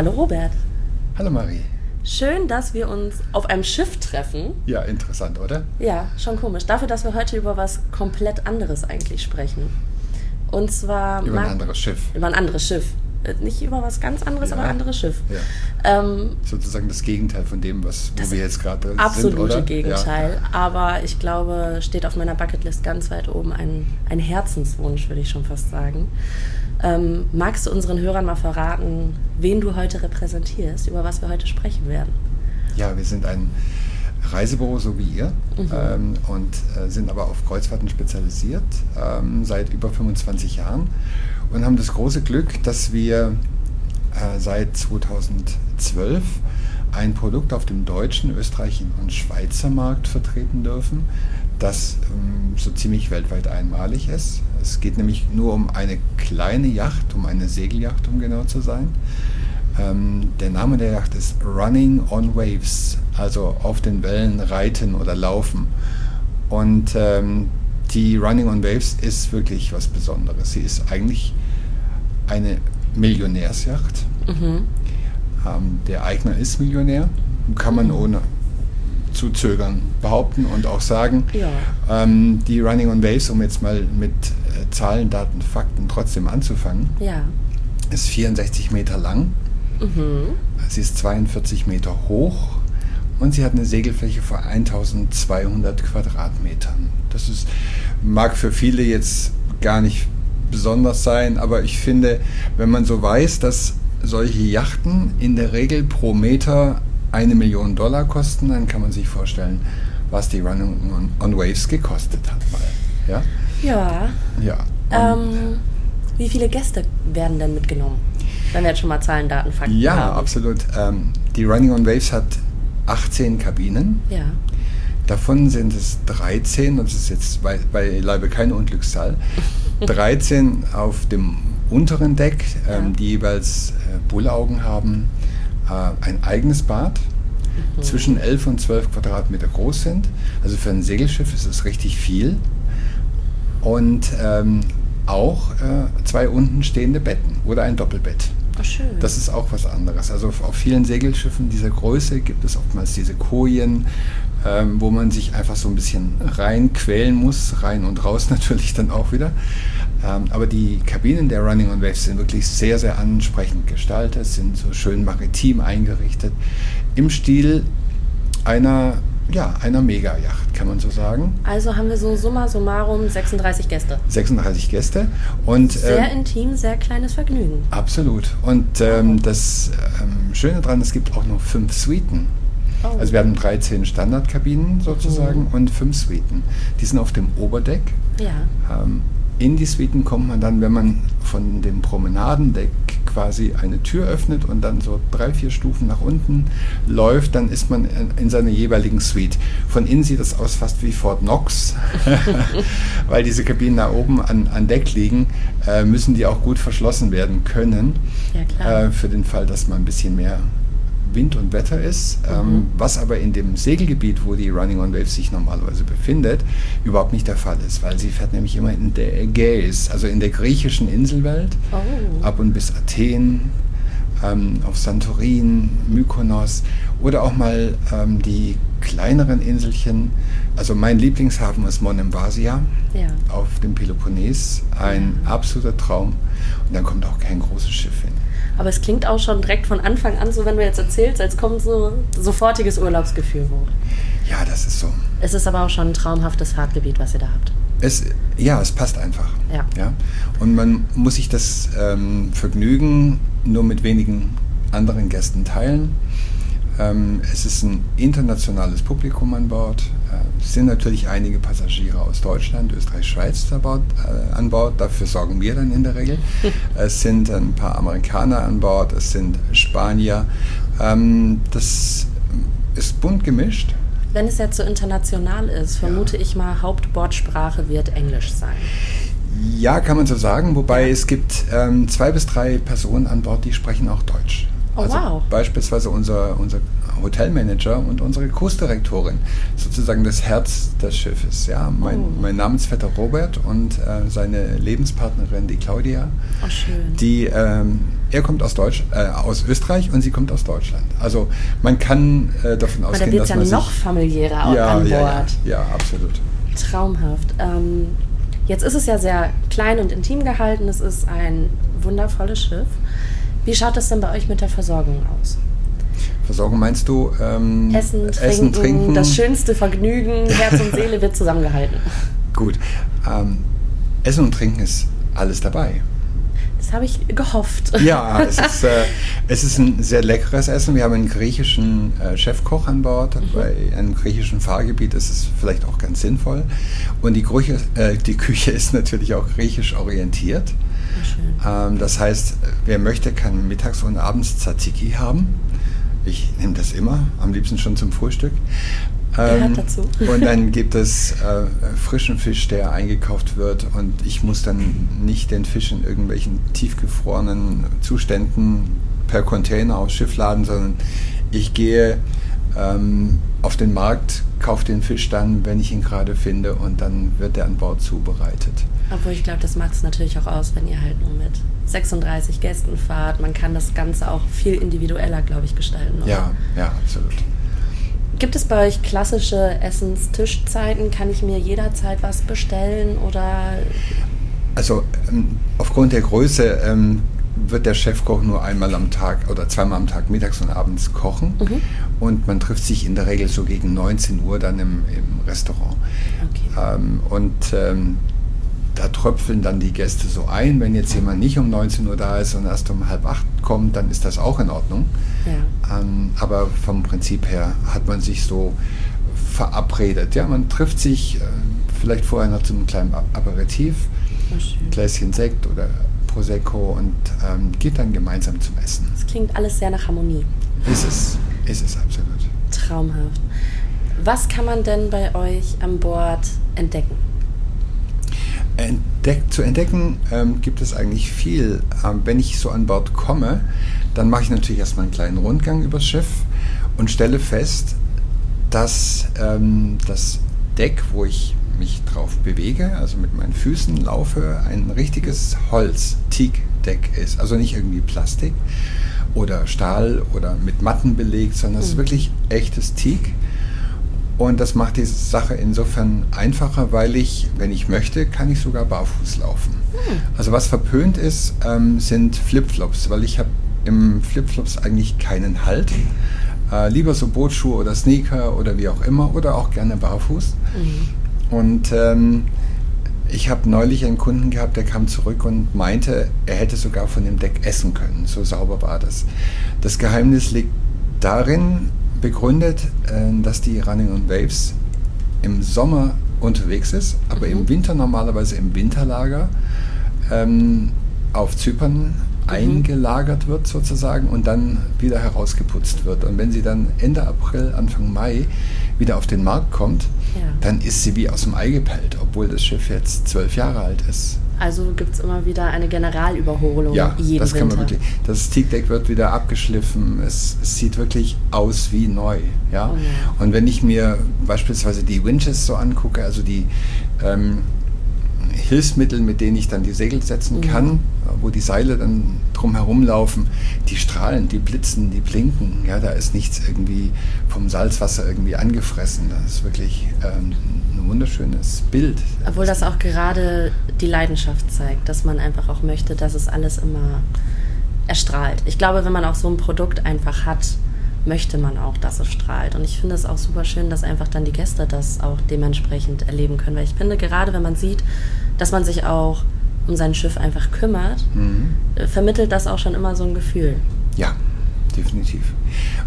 Hallo Robert. Hallo Marie. Schön, dass wir uns auf einem Schiff treffen. Ja, interessant, oder? Ja, schon komisch. Dafür, dass wir heute über was komplett anderes eigentlich sprechen. Und zwar. Über ein anderes Schiff. Über ein anderes Schiff. Äh, nicht über was ganz anderes, Ja. aber ein anderes Schiff. Ja. Ähm, Sozusagen das Gegenteil von dem, was, wo wir jetzt gerade sind, absolute? Gegenteil. Aber ich glaube, steht auf meiner Bucketlist ganz weit oben ein, ein Herzenswunsch, würde ich schon fast sagen. Ähm, magst du unseren Hörern mal verraten, wen du heute repräsentierst, über was wir heute sprechen werden? Ja. ja, wir sind ein Reisebüro, so wie ihr, Mhm. ähm, und äh, sind aber auf Kreuzfahrten spezialisiert ähm, seit über 25 Jahren und haben das große Glück, dass wir äh, seit 2012 ein Produkt auf dem deutschen, österreichischen und Schweizer Markt vertreten dürfen, das ähm, so ziemlich weltweit einmalig ist. Es geht nämlich nur um eine kleine Yacht, um eine Segelyacht, um genau zu sein. Ähm, der Name der Yacht ist Running on Waves, also auf den Wellen reiten oder laufen. Und ähm, die Running on Waves ist wirklich was Besonderes. Sie ist eigentlich eine Millionärsjacht. Mhm. Ähm, der Eigner ist Millionär, kann man ohne zu zögern behaupten und auch sagen. Ja. Ähm, die Running on Waves, um jetzt mal mit äh, Zahlen, Daten, Fakten trotzdem anzufangen, Ja. ist 64 Meter lang, Mhm. sie ist 42 Meter hoch und sie hat eine Segelfläche von 1200 Quadratmetern. Das ist, mag für viele jetzt gar nicht besonders sein, aber ich finde, wenn man so weiß, dass solche Yachten in der Regel pro Meter eine Million Dollar kosten, dann kann man sich vorstellen, was die Running on, on Waves gekostet hat. Mal. Ja? Ja. Ja. Ähm, wie viele Gäste werden denn mitgenommen? Wenn wir jetzt schon mal Zahlen, Daten, Fakten ja, haben. absolut. Ähm, die Running on Waves hat 18 Kabinen. Ja. Davon sind es 13, und das ist jetzt bei, beileibe keine Unglückszahl, 13 auf dem unteren Deck, ähm, Ja. die jeweils äh, Bullaugen haben, äh, ein eigenes Bad, Mhm. zwischen 11 und 12 Quadratmeter groß sind. Also für ein Segelschiff ist es richtig viel. Und ähm, auch äh, zwei unten stehende Betten oder ein Doppelbett. Schön. Das ist auch was anderes. Also auf auf vielen Segelschiffen dieser Größe gibt es oftmals diese Kojen, ähm, wo man sich einfach so ein bisschen reinquälen muss, rein und raus natürlich dann auch wieder. Ähm, aber die Kabinen der Running on Waves sind wirklich sehr, sehr ansprechend gestaltet, sind so schön maritim eingerichtet, im Stil einer, ja, einer Mega-Yacht, kann man so sagen. also haben wir so summa summarum 36 Gäste. 36 Gäste und Sehr ähm, intim, sehr kleines Vergnügen. Absolut. Und ähm, das ähm, Schöne daran, es gibt auch noch fünf Suiten. Oh. Also wir haben 13 Standardkabinen sozusagen Mhm. und fünf Suiten. Die sind auf dem Oberdeck. Ja. Ähm, in die Suiten kommt man dann, wenn man von dem Promenadendeck quasi eine Tür öffnet und dann so drei, vier Stufen nach unten läuft, dann ist man in, in seiner jeweiligen Suite. Von innen sieht das aus fast wie Fort Knox, weil diese Kabinen da oben an, an Deck liegen, äh, müssen die auch gut verschlossen werden können, Ja, klar. äh, für den Fall, dass mal ein bisschen mehr Wind und Wetter ist, ähm, Mhm. was aber in dem Segelgebiet, wo die Running on Waves sich normalerweise befindet, überhaupt nicht der Fall ist, weil sie fährt nämlich immer in der Ägäis, also in der griechischen Inselwelt, Oh. ab und bis Athen, ähm, auf Santorin, Mykonos oder auch mal ähm, die kleineren Inselchen. Also mein Lieblingshafen ist Monemvasia Ja. auf dem Peloponnes, ein absoluter Traum. Und dann kommt auch kein großes Schiff hin. Aber es klingt auch schon direkt von Anfang an, so wenn du jetzt erzählst, als kommt so sofortiges Urlaubsgefühl hoch. Ja, das ist so. Es ist aber auch schon ein traumhaftes Fahrtgebiet, was ihr da habt. Es, ja, es passt einfach. Ja. Ja? Und man muss sich das ähm, Vergnügen nur mit wenigen anderen Gästen teilen. Ähm, es ist ein internationales Publikum an Bord. Äh, es sind natürlich einige Passagiere aus Deutschland, Österreich, Schweiz an Bord, äh, an Bord. Dafür sorgen wir dann in der Regel. es sind ein paar Amerikaner an Bord, es sind Spanier. Ähm, das ist bunt gemischt. Wenn es jetzt so international ist, vermute ich mal, Hauptbordsprache wird Englisch sein. Ja, kann man so sagen, wobei Ja. es gibt ähm, zwei bis drei Personen an Bord, die sprechen auch Deutsch. Oh, also wow. Beispielsweise unser, unser Hotelmanager und unsere Kursdirektorin, sozusagen das Herz des Schiffes. Ja, mein, Oh. mein Namensvetter Robert und äh, seine Lebenspartnerin, die Claudia, Oh, schön. die ähm, er kommt aus, Deutsch, äh, aus Österreich und sie kommt aus Deutschland. Also man kann äh, davon Aber ausgehen, da wird dass ja man noch sich, familiärer auch ja, an Bord. ja, ja, ja, absolut. Traumhaft. Ähm, jetzt ist es ja sehr klein und intim gehalten. Es ist ein wundervolles Schiff. Wie schaut es denn bei euch mit der Versorgung aus? Versorgung meinst du? Ähm, Essen, trinken, Essen, trinken. das schönste Vergnügen, Herz und Seele wird zusammengehalten. Gut. Ähm, Essen und Trinken ist alles dabei. Das habe ich gehofft. Ja, es ist, äh, es ist ein sehr leckeres Essen. Wir haben einen griechischen äh, Chefkoch an Bord. Mhm. Bei einem griechischen Fahrgebiet ist es vielleicht auch ganz sinnvoll. Und die, Grüche, äh, die Küche ist natürlich auch griechisch orientiert. Ähm, das heißt, wer möchte, kann mittags und abends Tzatziki haben. Ich nehme das immer, am liebsten schon zum Frühstück. Gehört dazu. Und dann gibt es äh, frischen Fisch, der eingekauft wird und ich muss dann nicht den Fisch in irgendwelchen tiefgefrorenen Zuständen per Container aufs Schiff laden, sondern ich gehe ähm, auf den Markt, kaufe den Fisch dann, wenn ich ihn gerade finde und dann wird er an Bord zubereitet. Obwohl ich glaube, das macht es natürlich auch aus, wenn ihr halt nur mit 36 Gästen fahrt. Man kann das Ganze auch viel individueller, glaube ich, gestalten. Oder? Ja, ja, absolut. Gibt es bei euch klassische Essenstischzeiten? Kann ich mir jederzeit was bestellen oder Also ähm, aufgrund der Größe ähm, wird der Chefkoch nur einmal am Tag oder zweimal am Tag mittags und abends kochen. Mhm. Und man trifft sich in der Regel so gegen 19 Uhr dann im, im Restaurant. okay. Ähm, und ähm, da tröpfeln dann die Gäste so ein. Wenn jetzt jemand nicht um 19 Uhr da ist und erst um halb acht kommt, dann ist das auch in Ordnung. Ja. Ähm, aber vom Prinzip her hat man sich so verabredet. Ja, man trifft sich äh, vielleicht vorher noch zum kleinen Aperitif, schön. Gläschen Sekt oder Prosecco und ähm, geht dann gemeinsam zum Essen. Das klingt alles sehr nach Harmonie. Ist es, ist es absolut. Traumhaft. Was kann man denn bei euch an Bord entdecken? Entdeck, zu entdecken ähm, gibt es eigentlich viel. Ähm, wenn ich so an Bord komme, dann mache ich natürlich erstmal einen kleinen Rundgang übers Schiff und stelle fest, dass ähm, das Deck, wo ich mich drauf bewege, also mit meinen Füßen laufe, ein richtiges Holz-Teak-Deck ist. Also nicht irgendwie Plastik oder Stahl oder mit Matten belegt, sondern es ist Mhm. wirklich echtes Teak. Und das macht die Sache insofern einfacher, weil ich, wenn ich möchte, kann ich sogar barfuß laufen. Also was verpönt ist, ähm, sind Flipflops, weil ich habe im Flipflops eigentlich keinen Halt. Äh, lieber so Bootschuhe oder Sneaker oder wie auch immer oder auch gerne barfuß. Und ähm, ich habe neulich einen Kunden gehabt, der kam zurück und meinte, er hätte sogar von dem Deck essen können. So sauber war das. Das Geheimnis liegt darin, begründet, äh, dass die Running on Waves im Sommer unterwegs ist, aber Mhm. im Winter normalerweise im Winterlager ähm, auf Zypern eingelagert wird sozusagen und dann wieder herausgeputzt wird. Und wenn sie dann Ende April, Anfang Mai wieder auf den Markt kommt, Ja. dann ist sie wie aus dem Ei gepellt, obwohl das Schiff jetzt zwölf Jahre alt ist. Also gibt es immer wieder eine Generalüberholung Ja, jeden das kann Winter. man wirklich. Das Teakdeck wird wieder abgeschliffen. Es, es sieht wirklich aus wie neu. Ja? Oh ja. Und wenn ich mir beispielsweise die Winches so angucke, also die ähm, Hilfsmittel, mit denen ich dann die Segel setzen Mhm. kann, wo die Seile dann drum herumlaufen, die strahlen, die blitzen, die blinken. Ja, da ist nichts irgendwie vom Salzwasser irgendwie angefressen. Das ist wirklich ähm, ein wunderschönes Bild. Obwohl das auch gerade die Leidenschaft zeigt, dass man einfach auch möchte, dass es alles immer erstrahlt. Ich glaube, wenn man auch so ein Produkt einfach hat, möchte man auch, dass es strahlt. Und ich finde es auch super schön, dass einfach dann die Gäste das auch dementsprechend erleben können. Weil ich finde, gerade wenn man sieht, dass man sich auch um sein Schiff einfach kümmert, Mhm. äh, vermittelt das auch schon immer so ein Gefühl. Ja, definitiv.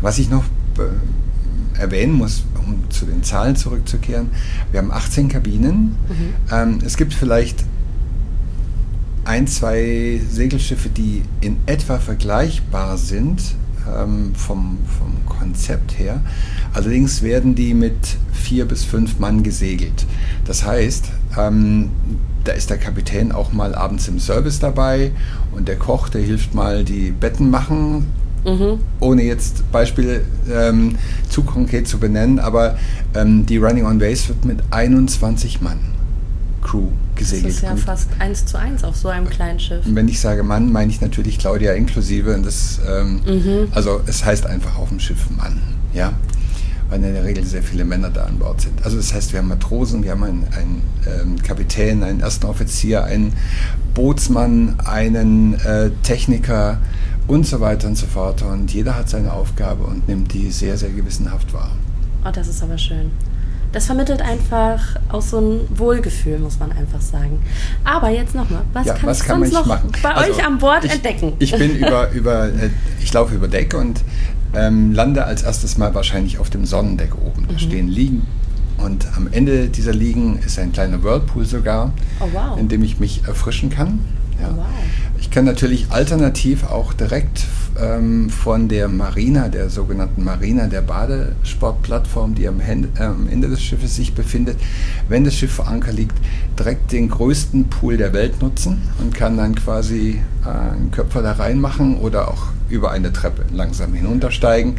Was ich noch äh, erwähnen muss, um zu den Zahlen zurückzukehren, wir haben 18 Kabinen. Ähm, es gibt vielleicht ein, zwei Segelschiffe, die in etwa vergleichbar sind ähm, vom, vom Konzept her. Allerdings werden die mit vier bis fünf Mann gesegelt. Das heißt, ähm, da ist der Kapitän auch mal abends im Service dabei und der Koch, der hilft mal die Betten machen, Mhm. ohne jetzt Beispiele ähm, zu konkret zu benennen, aber ähm, die Running on Base wird mit 21 Mann Crew gesegelt. Das ist ja Und fast eins zu eins auf so einem kleinen Schiff. wenn ich sage Mann, meine ich natürlich Claudia inklusive. Und das, ähm, Mhm. Also es heißt einfach auf dem Schiff Mann, ja, weil in der Regel sehr viele Männer da an Bord sind. Also das heißt, wir haben Matrosen, wir haben einen, einen ähm, Kapitän, einen ersten Offizier, einen Bootsmann, einen äh, Techniker und so weiter und so fort. Und jeder hat seine Aufgabe und nimmt die sehr, sehr gewissenhaft wahr. Oh, das ist aber schön. Das vermittelt einfach auch so ein Wohlgefühl, muss man einfach sagen. Aber jetzt nochmal, was ja, kann was kann man noch machen? bei Also, euch an Bord ich, entdecken? Ich bin über, über äh, ich laufe über Deck und ähm, lande als erstes mal wahrscheinlich auf dem Sonnendeck oben. Mhm. Da stehen Liegen und am Ende dieser Liegen ist ein kleiner Whirlpool sogar, Oh, wow. in dem ich mich erfrischen kann. Ja. Oh, wow. Ich kann natürlich alternativ auch direkt ähm, von der Marina, der sogenannten Marina, der Badesportplattform, die am, Hen- äh, Ende des Schiffes sich befindet, wenn das Schiff vor Anker liegt, direkt den größten Pool der Welt nutzen und kann dann quasi äh, einen Köpfer da reinmachen oder auch über eine Treppe langsam hinuntersteigen.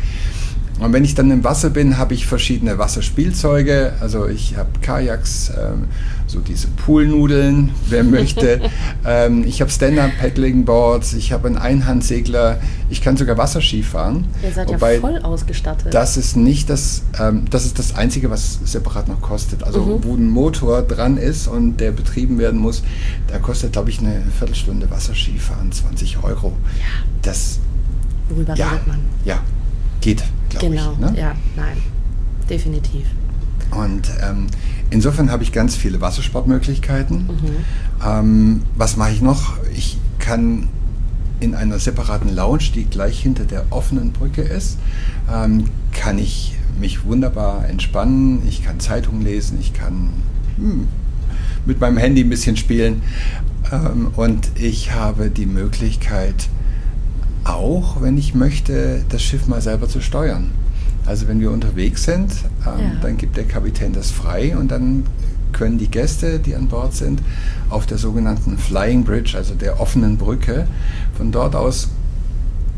Und wenn ich dann im Wasser bin, habe ich verschiedene Wasserspielzeuge. Also ich habe Kajaks, ähm, so diese Poolnudeln, wer möchte. ähm, ich habe Stand-Up-Paddling-Boards, ich habe einen Einhandsegler. Ich kann sogar Wasserski fahren. Ihr seid Wobei ja voll ausgestattet. das ist nicht das, ähm, das ist das Einzige, was separat noch kostet. Also Mhm. wo ein Motor dran ist und der betrieben werden muss, da kostet, glaube ich, eine Viertelstunde Wasserskifahren 20 Euro. Das, Worüber ja, redet man? ja, geht, glaube Genau, ich. Ne? ja, nein. Definitiv. Und ähm, insofern habe ich ganz viele Wassersportmöglichkeiten. Mhm. Ähm, was mache ich noch? Ich kann in einer separaten Lounge, die gleich hinter der offenen Brücke ist, ähm, kann ich mich wunderbar entspannen. Ich kann Zeitungen lesen, ich kann hm, mit meinem Handy ein bisschen spielen. Ähm, und ich habe die Möglichkeit, auch, wenn ich möchte, das Schiff mal selber zu steuern. Also wenn wir unterwegs sind, ähm, Ja. dann gibt der Kapitän das frei und dann können die Gäste, die an Bord sind, auf der sogenannten Flying Bridge, also der offenen Brücke, von dort aus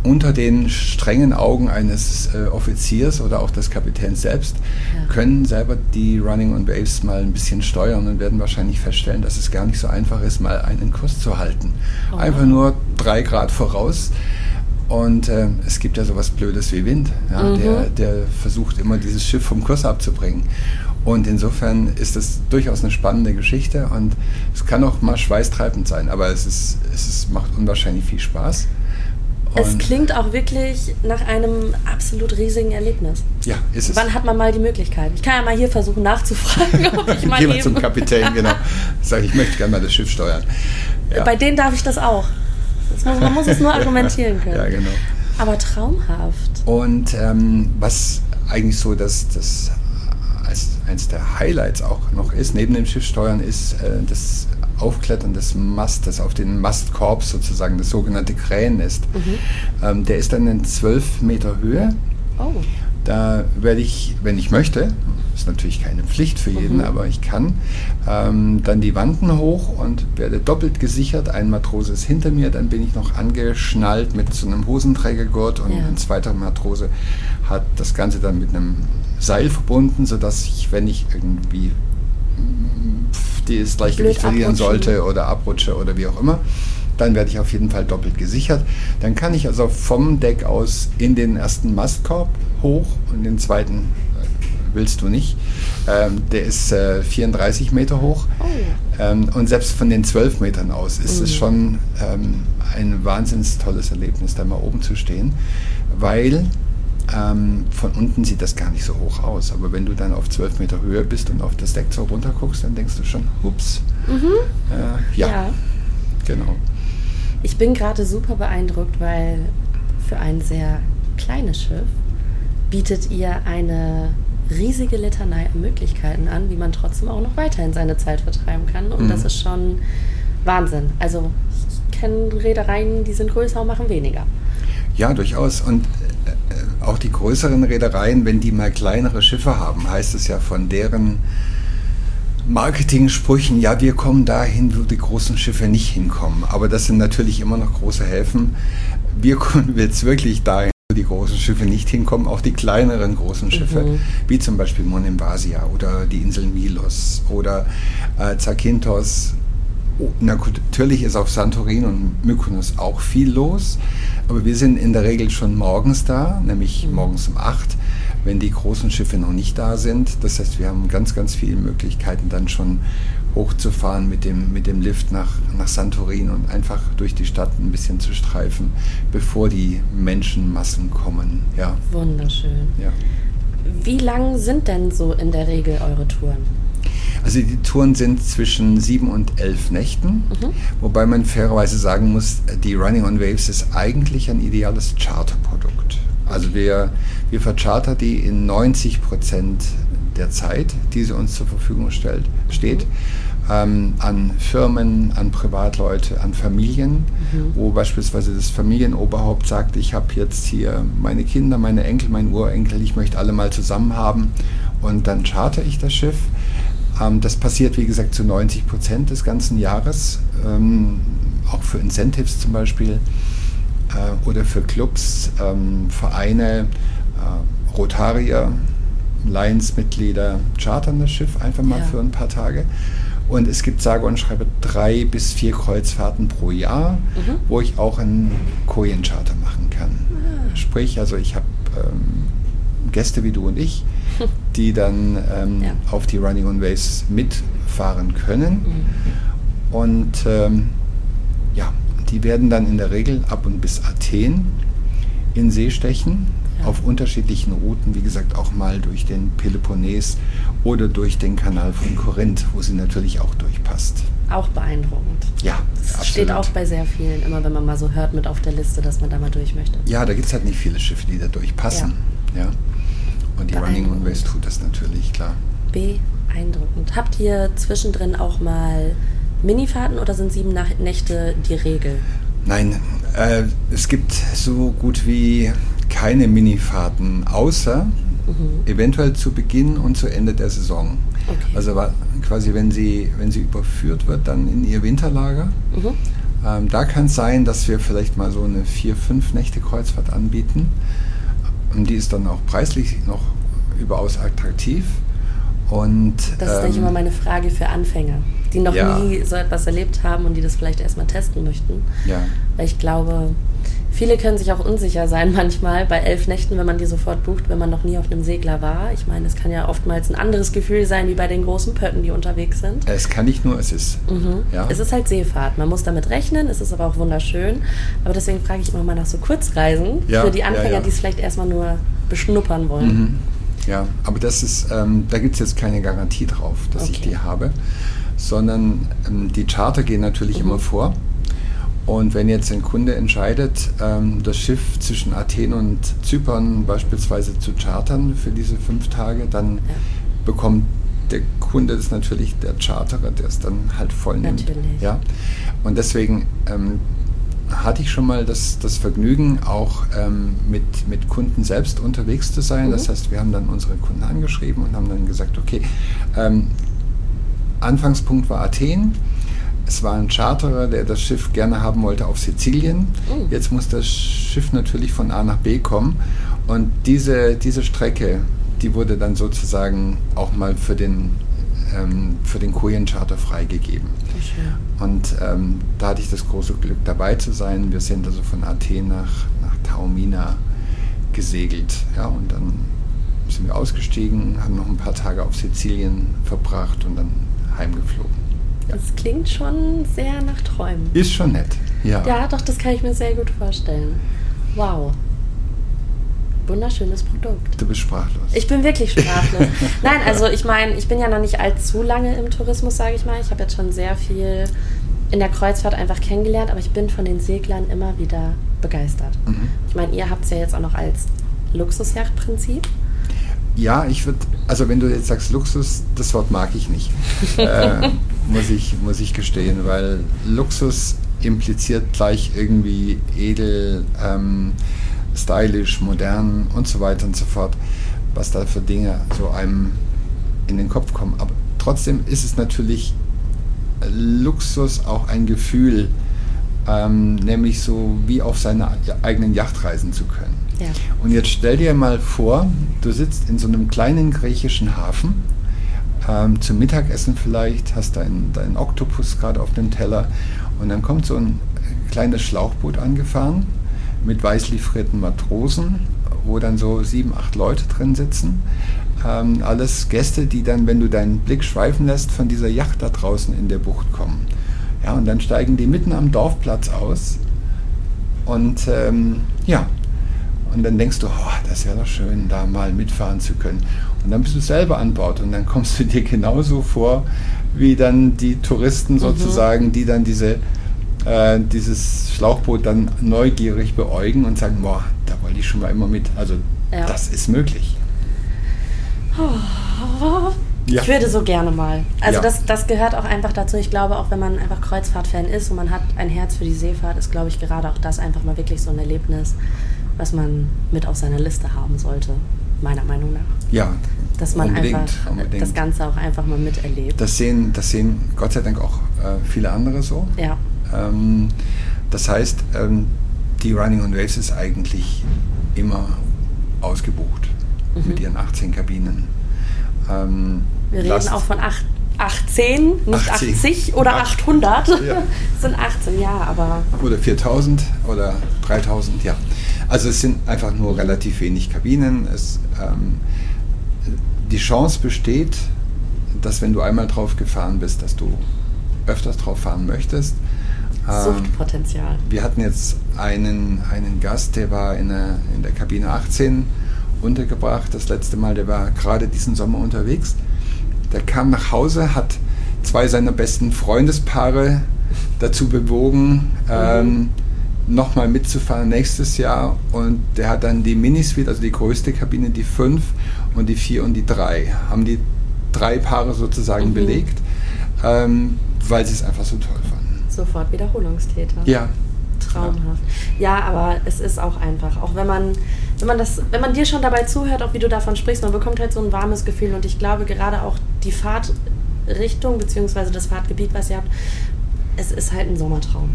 unter den strengen Augen eines äh, Offiziers oder auch des Kapitäns selbst Ja. können selber die Running on Waves mal ein bisschen steuern und werden wahrscheinlich feststellen, dass es gar nicht so einfach ist, mal einen Kurs zu halten. Oh. Einfach nur drei Grad voraus. Und äh, es gibt ja sowas Blödes wie Wind, ja, Mhm. der, der versucht immer dieses Schiff vom Kurs abzubringen. Und insofern ist das durchaus eine spannende Geschichte und es kann auch mal schweißtreibend sein, aber es, ist, es ist, macht unwahrscheinlich viel Spaß. Es Und- klingt auch wirklich nach einem absolut riesigen Erlebnis. Ja, ist es. Wann hat man mal die Möglichkeit? Ich kann ja mal hier versuchen nachzufragen, ob ich mal Geh mal zum Kapitän, genau. Sag ich, ich möchte gerne mal das Schiff steuern. Ja. Bei denen darf ich das auch. Muss, man muss es nur argumentieren können. Ja, genau. Aber traumhaft. Und ähm, was eigentlich so das, das als eines der Highlights auch noch ist, neben dem Schiffsteuern, ist äh, das Aufklettern des Mastes auf den Mastkorb sozusagen, das sogenannte Krähennest. Ähm, der ist dann in 12 Meter Höhe. Oh. Da werde ich, wenn ich möchte, ist natürlich keine Pflicht für jeden, Mhm. aber ich kann, ähm, dann die Wanden hoch und werde doppelt gesichert. Ein Matrose ist hinter mir, dann bin ich noch angeschnallt mit so einem Hosenträgergurt und Ja. ein zweiter Matrose hat das Ganze dann mit einem Seil verbunden, sodass ich, wenn ich irgendwie das Gleichgewicht verlieren sollte oder abrutsche oder wie auch immer, dann werde ich auf jeden Fall doppelt gesichert. Dann kann ich also vom Deck aus in den ersten Mastkorb hoch und den zweiten willst du nicht. Ähm, der ist äh, 34 Meter hoch. Oh. Ähm, und selbst von den 12 Metern aus ist es Mhm. schon ähm, ein wahnsinnig tolles Erlebnis, da mal oben zu stehen, weil ähm, von unten sieht das gar nicht so hoch aus. Aber wenn du dann auf 12 Meter Höhe bist und auf das Deck so runter guckst, dann denkst du schon, ups. Mhm. Äh, ja, ja. genau. Ich bin gerade super beeindruckt, weil für ein sehr kleines Schiff bietet ihr eine riesige Litanei an Möglichkeiten an, wie man trotzdem auch noch weiterhin seine Zeit vertreiben kann. Und Mhm. das ist schon Wahnsinn. Also ich kenne Reedereien, die sind größer und machen weniger. Ja, durchaus. Und äh, auch die größeren Reedereien, wenn die mal kleinere Schiffe haben, heißt es ja von deren Marketing-Sprüchen, ja, wir kommen dahin, wo die großen Schiffe nicht hinkommen. Aber das sind natürlich immer noch große Häfen. Wir kommen jetzt wirklich dahin, die großen Schiffe nicht hinkommen, auch die kleineren großen Schiffe, Mhm. wie zum Beispiel Monemvasia oder die Insel Milos oder äh, Zakynthos Oh, natürlich ist auf Santorin und Mykonos auch viel los, aber wir sind in der Regel schon morgens da, nämlich mhm. morgens um 8, wenn die großen Schiffe noch nicht da sind. Das heißt, wir haben ganz, ganz viele Möglichkeiten dann schon hochzufahren mit dem, mit dem Lift nach, nach Santorin und einfach durch die Stadt ein bisschen zu streifen, bevor die Menschenmassen kommen. Ja. Wunderschön. Ja. Wie lang sind denn so in der Regel eure Touren? Also die Touren sind zwischen sieben und elf Nächten, mhm. wobei man fairerweise sagen muss, die Running on Waves ist eigentlich ein ideales Charterprodukt. Also wir, wir verchartern die in 90 Prozent der Zeit, die sie uns zur Verfügung stellt, steht. Mhm. Ähm, an Firmen, an Privatleute, an Familien, mhm. wo beispielsweise das Familienoberhaupt sagt, ich habe jetzt hier meine Kinder, meine Enkel, mein Urenkel, ich möchte alle mal zusammen haben und dann charter ich das Schiff. Ähm, das passiert, wie gesagt, zu 90 Prozent des ganzen Jahres, ähm, auch für Incentives zum Beispiel äh, oder für Clubs, ähm, Vereine, äh, Rotarier, Lions-Mitglieder chartern das Schiff einfach mal ja. für ein paar Tage. Und es gibt sage und schreibe drei bis vier Kreuzfahrten pro Jahr, mhm. wo ich auch einen Korean-Charter machen kann. Ah. Sprich, also ich habe ähm, Gäste wie du und ich, die dann ähm, ja. auf die Running on Waves mitfahren können. Mhm. Und ähm, ja, die werden dann in der Regel ab und bis Athen in See stechen, ja. auf unterschiedlichen Routen, wie gesagt, auch mal durch den Peloponnes oder durch den Kanal von Korinth, wo sie natürlich auch durchpasst. Auch beeindruckend. Ja, das absolut. steht auch bei sehr vielen, immer wenn man mal so hört mit auf der Liste, dass man da mal durch möchte. Ja, da gibt es halt nicht viele Schiffe, die da durchpassen. Ja. ja. Und die Running on Waves tut das natürlich, klar. Beeindruckend. Habt ihr zwischendrin auch mal Minifahrten oder sind sieben Nächte die Regel? Nein, äh, es gibt so gut wie keine Minifahrten, außer mhm. eventuell zu Beginn und zu Ende der Saison. Okay. Also quasi, wenn sie, wenn sie überführt wird, dann in ihr Winterlager. Mhm. Ähm, da kann es sein, dass wir vielleicht mal so eine vier, fünf Nächte Kreuzfahrt anbieten. Und die ist dann auch preislich noch überaus attraktiv. Und, das ist ähm, immer meine Frage für Anfänger, die noch ja. nie so etwas erlebt haben und die das vielleicht erstmal testen möchten. Ja. Weil ich glaube, viele können sich auch unsicher sein manchmal bei elf Nächten, wenn man die sofort bucht, wenn man noch nie auf einem Segler war. Ich meine, es kann ja oftmals ein anderes Gefühl sein wie bei den großen Pötten, die unterwegs sind. Es kann nicht nur, es ist. Mhm. Ja. Es ist halt Seefahrt. Man muss damit rechnen, es ist aber auch wunderschön. Aber deswegen frage ich immer mal nach so Kurzreisen ja, für die Anfänger, ja, die es vielleicht erstmal nur beschnuppern wollen. Mhm. Ja, aber das ist, ähm, da gibt es jetzt keine Garantie drauf, dass okay. ich die habe, sondern ähm, die Charter gehen natürlich mhm. immer vor. Und wenn jetzt ein Kunde entscheidet, ähm, das Schiff zwischen Athen und Zypern beispielsweise zu chartern für diese fünf Tage, dann ja. bekommt der Kunde das natürlich der Charterer, der es dann halt voll nimmt. Natürlich. Ja? Und deswegen ähm, hatte ich schon mal das, das Vergnügen, auch ähm, mit, mit Kunden selbst unterwegs zu sein. Mhm. Das heißt, wir haben dann unsere Kunden angeschrieben und haben dann gesagt, okay, ähm, Anfangspunkt war Athen. Es war ein Charterer, der das Schiff gerne haben wollte auf Sizilien. Mhm. Jetzt muss das Schiff natürlich von A nach B kommen. Und diese, diese Strecke, die wurde dann sozusagen auch mal für den ähm, für den Korean Charter freigegeben. Und ähm, da hatte ich das große Glück dabei zu sein. Wir sind also von Athen nach, nach Taormina gesegelt. Ja, und dann sind wir ausgestiegen, haben noch ein paar Tage auf Sizilien verbracht und dann heimgeflogen. Das klingt schon sehr nach Träumen. Ist schon nett, ja. Ja, doch, das kann ich mir sehr gut vorstellen. Wow wunderschönes Produkt. Du bist sprachlos. Ich bin wirklich sprachlos. Nein, also ich meine, ich bin ja noch nicht allzu lange im Tourismus, sage ich mal. Ich habe jetzt schon sehr viel in der Kreuzfahrt einfach kennengelernt, aber ich bin von den Seglern immer wieder begeistert. Mhm. Ich meine, ihr habt es ja jetzt auch noch als Luxusjachtprinzip. Ja, ich würde, also wenn du jetzt sagst Luxus, das Wort mag ich nicht, äh, muss, ich, muss ich gestehen, weil Luxus impliziert gleich irgendwie edel, ähm, stylisch, modern und so weiter und so fort, was da für Dinge so einem in den Kopf kommen. Aber trotzdem ist es natürlich Luxus auch ein Gefühl, ähm, nämlich so wie auf seine eigenen Yacht reisen zu können. Und jetzt stell dir mal vor, du sitzt in so einem kleinen griechischen Hafen ähm, zum Mittagessen vielleicht, hast deinen dein Oktopus gerade auf dem Teller und dann kommt so ein kleines Schlauchboot angefahren mit weiß livrierten Matrosen, wo dann so sieben, acht Leute drin sitzen. Ähm, alles Gäste, die dann, wenn du deinen Blick schweifen lässt, von dieser Yacht da draußen in der Bucht kommen. Ja, und dann steigen die mitten am Dorfplatz aus und ähm, ja, und dann denkst du, oh, das wäre doch schön, da mal mitfahren zu können. Und dann bist du selber an Bord und dann kommst du dir genauso vor, wie dann die Touristen mhm. sozusagen, mhm. die dann diese, äh, dieses Schlauchboot dann neugierig beäugen und sagen, boah, da wollte ich schon mal immer mit. Also ja. das ist möglich. Oh, ja. Ich würde so gerne mal. Also ja. das, das gehört auch einfach dazu. Ich glaube, auch wenn man einfach Kreuzfahrtfan ist und man hat ein Herz für die Seefahrt, ist, glaube ich, gerade auch das einfach mal wirklich so ein Erlebnis, was man mit auf seiner Liste haben sollte, meiner Meinung nach. Ja. Dass man einfach unbedingt. das Ganze auch einfach mal miterlebt. Das sehen, das sehen Gott sei Dank auch äh, viele andere so. Ja. Ähm, das heißt, ähm, die Running on Waves ist eigentlich immer ausgebucht mhm. mit ihren 18 Kabinen. Ähm, Wir reden auch von 8, 18, nicht 80. 80 oder 800. Ja. Es sind 18, ja, aber. Oder 4000 oder 3000, ja. Also es sind einfach nur relativ wenig Kabinen. Es, ähm, die Chance besteht, dass wenn du einmal drauf gefahren bist, dass du öfters drauf fahren möchtest. Ähm, Suchtpotenzial. Wir hatten jetzt einen, einen Gast, der war in der, in der Kabine 18 untergebracht. Das letzte Mal, der war gerade diesen Sommer unterwegs. Der kam nach Hause, hat zwei seiner besten Freundespaare dazu bewogen, mhm. ähm, nochmal mitzufahren nächstes Jahr. Und der hat dann die Minisuite, also die größte Kabine, die 5 und die 4 und die 3, haben die drei Paare sozusagen mhm. belegt, ähm, weil sie es einfach so toll fanden. Sofort Wiederholungstäter. Ja. Traumhaft. Ja. ja, aber es ist auch einfach, auch wenn man, wenn man das, wenn man dir schon dabei zuhört, auch wie du davon sprichst, man bekommt halt so ein warmes Gefühl und ich glaube gerade auch die Fahrtrichtung bzw. das Fahrtgebiet, was ihr habt, es ist halt ein Sommertraum.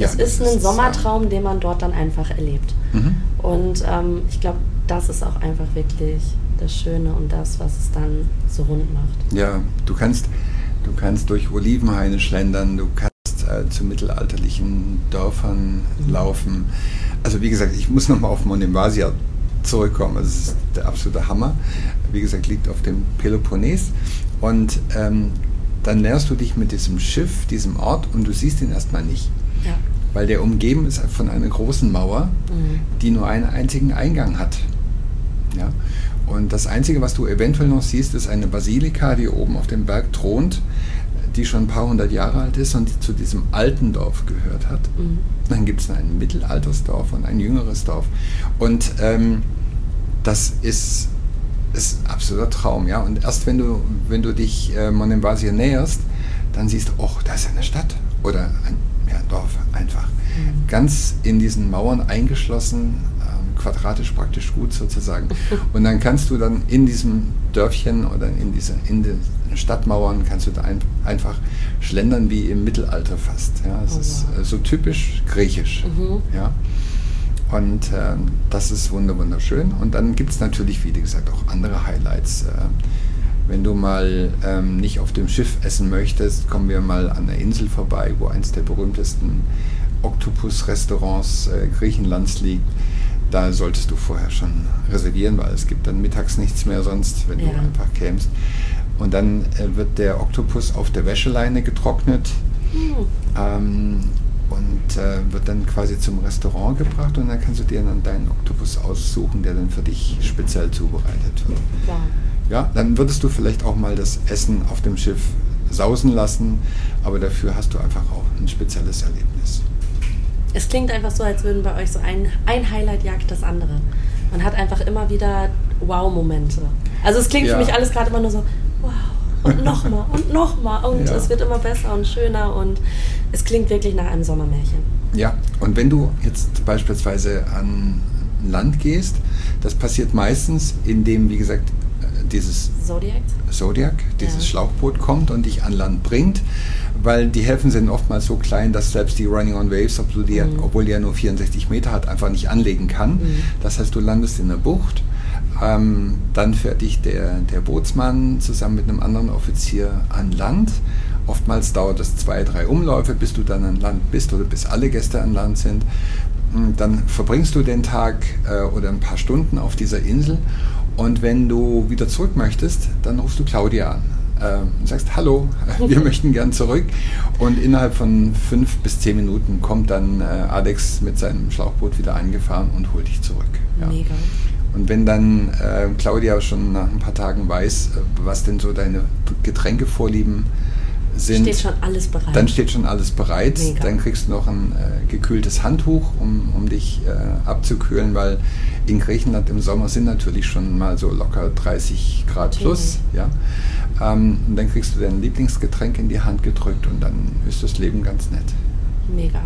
Ja, es ist ein Sommertraum, den man dort dann einfach erlebt. Mhm. Und ähm, ich glaube, das ist auch einfach wirklich das Schöne und das, was es dann so rund macht. Ja, du kannst, du kannst durch Olivenhaine schlendern, du kannst äh, zu mittelalterlichen Dörfern mhm. laufen. Also wie gesagt, ich muss nochmal auf Monemvasia zurückkommen. Das ist der absolute Hammer. Wie gesagt, liegt auf dem Peloponnes. Und ähm, dann lernst du dich mit diesem Schiff, diesem Ort, und du siehst ihn erstmal nicht. Ja. Weil der umgeben ist von einer großen Mauer, mhm. die nur einen einzigen Eingang hat. Ja? Und das Einzige, was du eventuell noch siehst, ist eine Basilika, die oben auf dem Berg thront, die schon ein paar hundert Jahre alt ist und die zu diesem alten Dorf gehört hat. Mhm. Dann gibt es ein Mittelaltersdorf und ein jüngeres Dorf. Und ähm, das ist, ist ein absoluter Traum. Ja? Und erst wenn du, wenn du dich äh, Monemvasia näherst, dann siehst du, oh, da ist eine Stadt oder ein ja, Dorf einfach. Mhm. Ganz in diesen Mauern eingeschlossen, ähm, quadratisch praktisch gut sozusagen. Und dann kannst du dann in diesem Dörfchen oder in, diese, in den Stadtmauern kannst du da ein, einfach schlendern wie im Mittelalter fast. Ja, es oh, ist wow. so typisch griechisch. Mhm. Ja. Und äh, das ist wunderschön. Und dann gibt es natürlich, wie gesagt, auch andere Highlights. Äh, wenn du mal ähm, nicht auf dem Schiff essen möchtest, kommen wir mal an der Insel vorbei, wo eins der berühmtesten Oktopus-Restaurants äh, Griechenlands liegt. Da solltest du vorher schon reservieren, weil es gibt dann mittags nichts mehr sonst, wenn ja. du einfach kämst. Und dann äh, wird der Oktopus auf der Wäscheleine getrocknet mhm. ähm, und äh, wird dann quasi zum Restaurant gebracht und dann kannst du dir dann deinen Oktopus aussuchen, der dann für dich speziell zubereitet wird. Ja ja, dann würdest du vielleicht auch mal das Essen auf dem Schiff sausen lassen, aber dafür hast du einfach auch ein spezielles Erlebnis. Es klingt einfach so, als würden bei euch so ein, ein Highlight jagt das andere. Man hat einfach immer wieder Wow-Momente. Also es klingt ja. für mich alles gerade immer nur so, wow, und nochmal und nochmal und ja. es wird immer besser und schöner und es klingt wirklich nach einem Sommermärchen. Ja, und wenn du jetzt beispielsweise an Land gehst, das passiert meistens, indem, wie gesagt, dieses Zodiac, Zodiac dieses ja. Schlauchboot kommt und dich an Land bringt, weil die Häfen sind oftmals so klein, dass selbst die Running on Waves, obwohl die, mhm. obwohl die ja nur 64 Meter hat, einfach nicht anlegen kann. Mhm. Das heißt, du landest in der Bucht, Ähm, dann fährt dich der, der Bootsmann zusammen mit einem anderen Offizier an Land. Oftmals dauert es zwei, drei Umläufe, bis du dann an Land bist oder bis alle Gäste an Land sind. Hm, dann verbringst du den Tag äh, oder ein paar Stunden auf dieser Insel und wenn du wieder zurück möchtest, dann rufst du Claudia an äh, und sagst, hallo, wir möchten gern zurück. Und innerhalb von fünf bis zehn Minuten kommt dann äh, Alex mit seinem Schlauchboot wieder eingefahren und holt dich zurück. Ja. Mega. Und wenn dann äh, Claudia schon nach ein paar Tagen weiß, äh, was denn so deine Getränkevorlieben sind, steht schon alles bereit. dann steht schon alles bereit. Mega. Dann kriegst du noch ein äh, gekühltes Handtuch, um, um dich äh, abzukühlen, weil in Griechenland im Sommer sind natürlich schon mal so locker 30 Grad plus. Ja. Ähm, und dann kriegst du dein Lieblingsgetränk in die Hand gedrückt und dann ist das Leben ganz nett. Mega.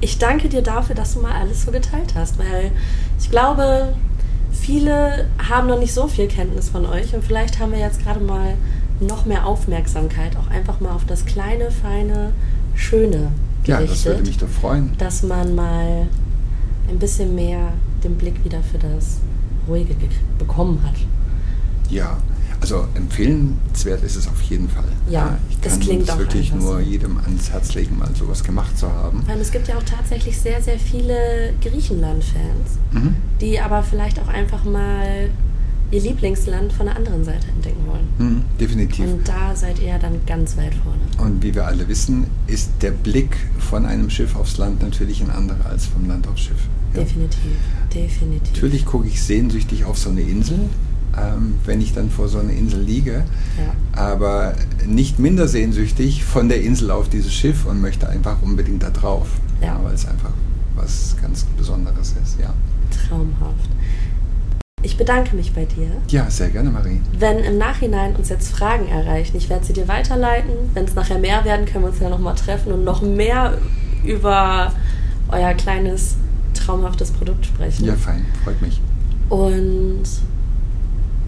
Ich danke dir dafür, dass du mal alles so geteilt hast, weil ich glaube, viele haben noch nicht so viel Kenntnis von euch und vielleicht haben wir jetzt gerade mal noch mehr Aufmerksamkeit auch einfach mal auf das kleine, feine, schöne gerichtet. Ja, das würde mich doch freuen. Dass man mal ein bisschen mehr den Blick wieder für das Ruhige bekommen hat. Ja, also empfehlenswert ist es auf jeden Fall. Ja, ich das kann klingt das wirklich nur so. jedem ans Herz legen, mal sowas gemacht zu haben. Weil es gibt ja auch tatsächlich sehr, sehr viele Griechenland-Fans, mhm. die aber vielleicht auch einfach mal ihr Lieblingsland von der anderen Seite entdecken wollen. Mhm, definitiv. Und da seid ihr dann ganz weit vorne. Und wie wir alle wissen, ist der Blick von einem Schiff aufs Land natürlich ein anderer als vom Land aufs Schiff. Ja. Definitiv, definitiv. Natürlich gucke ich sehnsüchtig auf so eine Insel, ähm, wenn ich dann vor so einer Insel liege, ja. aber nicht minder sehnsüchtig von der Insel auf dieses Schiff und möchte einfach unbedingt da drauf, ja. ja weil es einfach was ganz Besonderes ist. Ja. Traumhaft. Ich bedanke mich bei dir. Ja, sehr gerne, Marie. Wenn im Nachhinein uns jetzt Fragen erreichen, ich werde sie dir weiterleiten. Wenn es nachher mehr werden, können wir uns ja nochmal treffen und noch mehr über euer kleines, traumhaftes Produkt sprechen. Ja, fein, freut mich. Und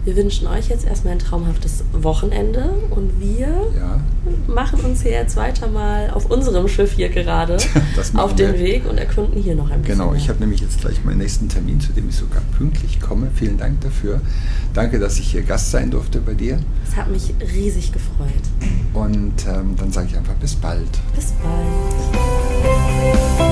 wir wünschen euch jetzt erstmal ein traumhaftes Wochenende und wir ja. machen uns hier jetzt weiter mal auf unserem Schiff hier gerade auf den wir. Weg und erkunden hier noch ein bisschen. Genau, ich habe nämlich jetzt gleich meinen nächsten Termin, zu dem ich sogar pünktlich komme. Vielen Dank dafür. Danke, dass ich hier Gast sein durfte bei dir. Es hat mich riesig gefreut. Und ähm, dann sage ich einfach bis bald. Bis bald.